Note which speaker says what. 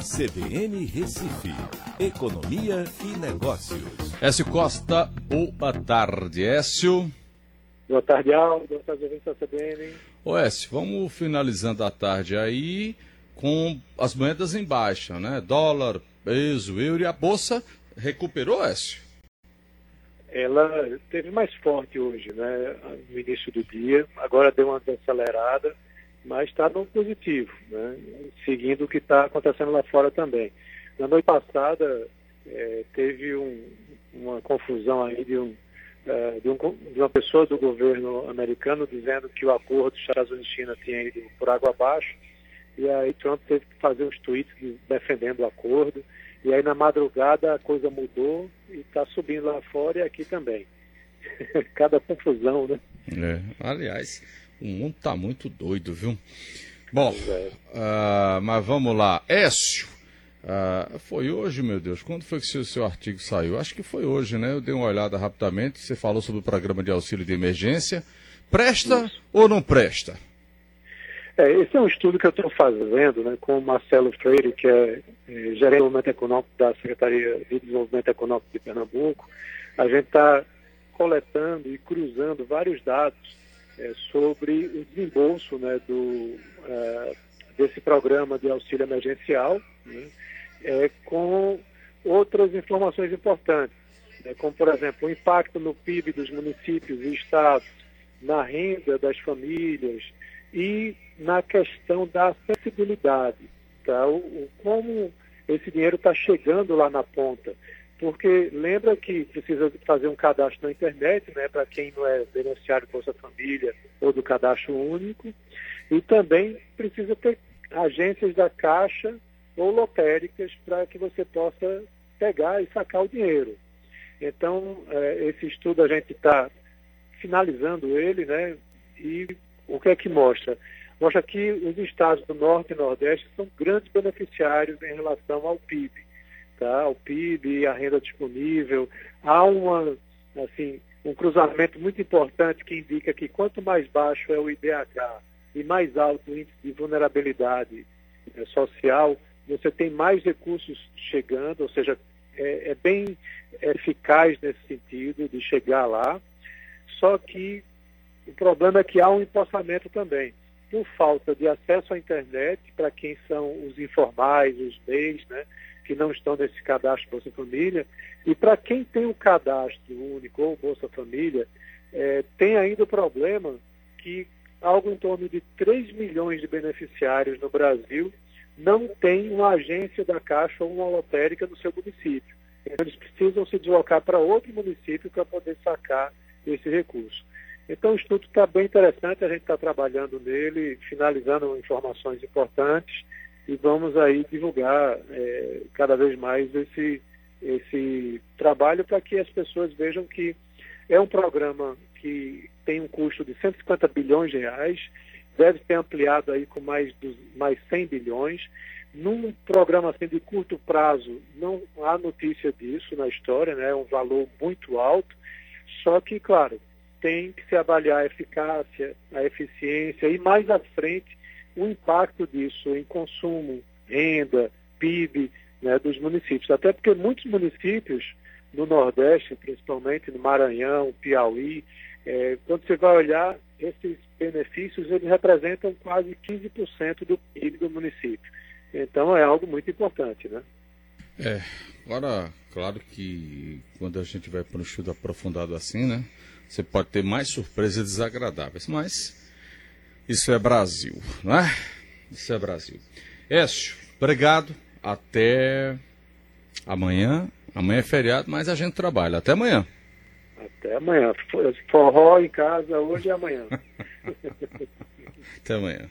Speaker 1: CBN Recife, Economia e Negócios.
Speaker 2: Écio Costa, boa tarde, Écio.
Speaker 3: Boa tarde, Aldo. Boa tarde, ouvintes da CBN.
Speaker 2: Ô Écio, vamos finalizando a tarde aí com as moedas em baixa, né? Dólar, peso, euro e a bolsa recuperou, Écio?
Speaker 3: Ela teve mais forte hoje, né? No início do dia, agora deu uma desacelerada, mas está no positivo, né? Seguindo o que está acontecendo lá fora também. Na noite passada é, teve um, uma confusão aí de um é, de, um, de, uma pessoa do governo americano dizendo que o acordo dos Estados Unidos e China tinha ido por água abaixo, e aí Trump teve que fazer uns tweets defendendo o acordo, e aí na madrugada a coisa mudou e está subindo lá fora e aqui também. Cada confusão, né?
Speaker 2: É, aliás, o mundo está muito doido, viu? Bom, uh, mas vamos lá. Écio, ah, foi hoje, meu Deus. Quando foi que o seu, artigo saiu? Acho que foi hoje, né? Eu dei uma olhada rapidamente. Você falou sobre o programa de auxílio de emergência. Presta Isso. ou não presta?
Speaker 3: É, esse é um estudo que eu estou fazendo né, com o Marcelo Freire, que é, é gerente de desenvolvimento econômico da Secretaria de Desenvolvimento Econômico de Pernambuco. A gente está coletando e cruzando vários dados é, sobre o desembolso né, do, é, desse programa de auxílio emergencial. Né, é, com outras informações importantes, né, como, por exemplo, o impacto no PIB dos municípios e estados, na renda das famílias e na questão da acessibilidade, tá? o, o como esse dinheiro está chegando lá na ponta. Porque lembra que precisa fazer um cadastro na internet, né, para quem não é beneficiário do Bolsa Família ou do cadastro único, e também precisa ter agências da Caixa ou lotéricas para que você possa pegar e sacar o dinheiro. Então, é, esse estudo a gente está finalizando ele, né? E o que é que mostra? Mostra que os estados do Norte e Nordeste são grandes beneficiários em relação ao PIB, tá? Ao PIB, a renda disponível. Há uma, assim, um cruzamento muito importante que indica que quanto mais baixo é o IDH e mais alto o índice de vulnerabilidade é, social, você tem mais recursos chegando, ou seja, é, é bem eficaz nesse sentido de chegar lá. Só que o problema é que há um empossamento também. Por falta de acesso à internet, para quem são os informais, os MEIs, né, que não estão nesse cadastro Bolsa Família, e para quem tem o cadastro único ou Bolsa Família, é, tem ainda o problema que algo em torno de 3 milhões de beneficiários no Brasil não tem uma agência da Caixa ou uma lotérica no seu município. Então, eles precisam se deslocar para outro município para poder sacar esse recurso. Então, o estudo está bem interessante, a gente está trabalhando nele, finalizando informações importantes e vamos aí divulgar é, cada vez mais esse, esse trabalho para que as pessoas vejam que é um programa que tem um custo de 150 bilhões de reais, deve ser ampliado aí com mais, dos, mais 100 bilhões. Num programa assim de curto prazo, não há notícia disso na história, né? é um valor muito alto, só que, claro, tem que se avaliar a eficácia, a eficiência e mais à frente o impacto disso em consumo, renda, PIB né, dos municípios. Até porque muitos municípios no Nordeste, principalmente no Maranhão, Piauí, é, quando você vai olhar, esses benefícios eles representam quase 15% do PIB do município. Então é algo muito importante, né?
Speaker 2: É, agora, claro que quando a gente vai para um estudo aprofundado assim, né? Você pode ter mais surpresas desagradáveis, mas isso é Brasil, não é? Isso é Brasil. Écio, obrigado. Até amanhã. Amanhã é feriado, mas a gente trabalha. Até amanhã.
Speaker 3: Até amanhã. Forró em casa hoje e amanhã.
Speaker 2: Até amanhã.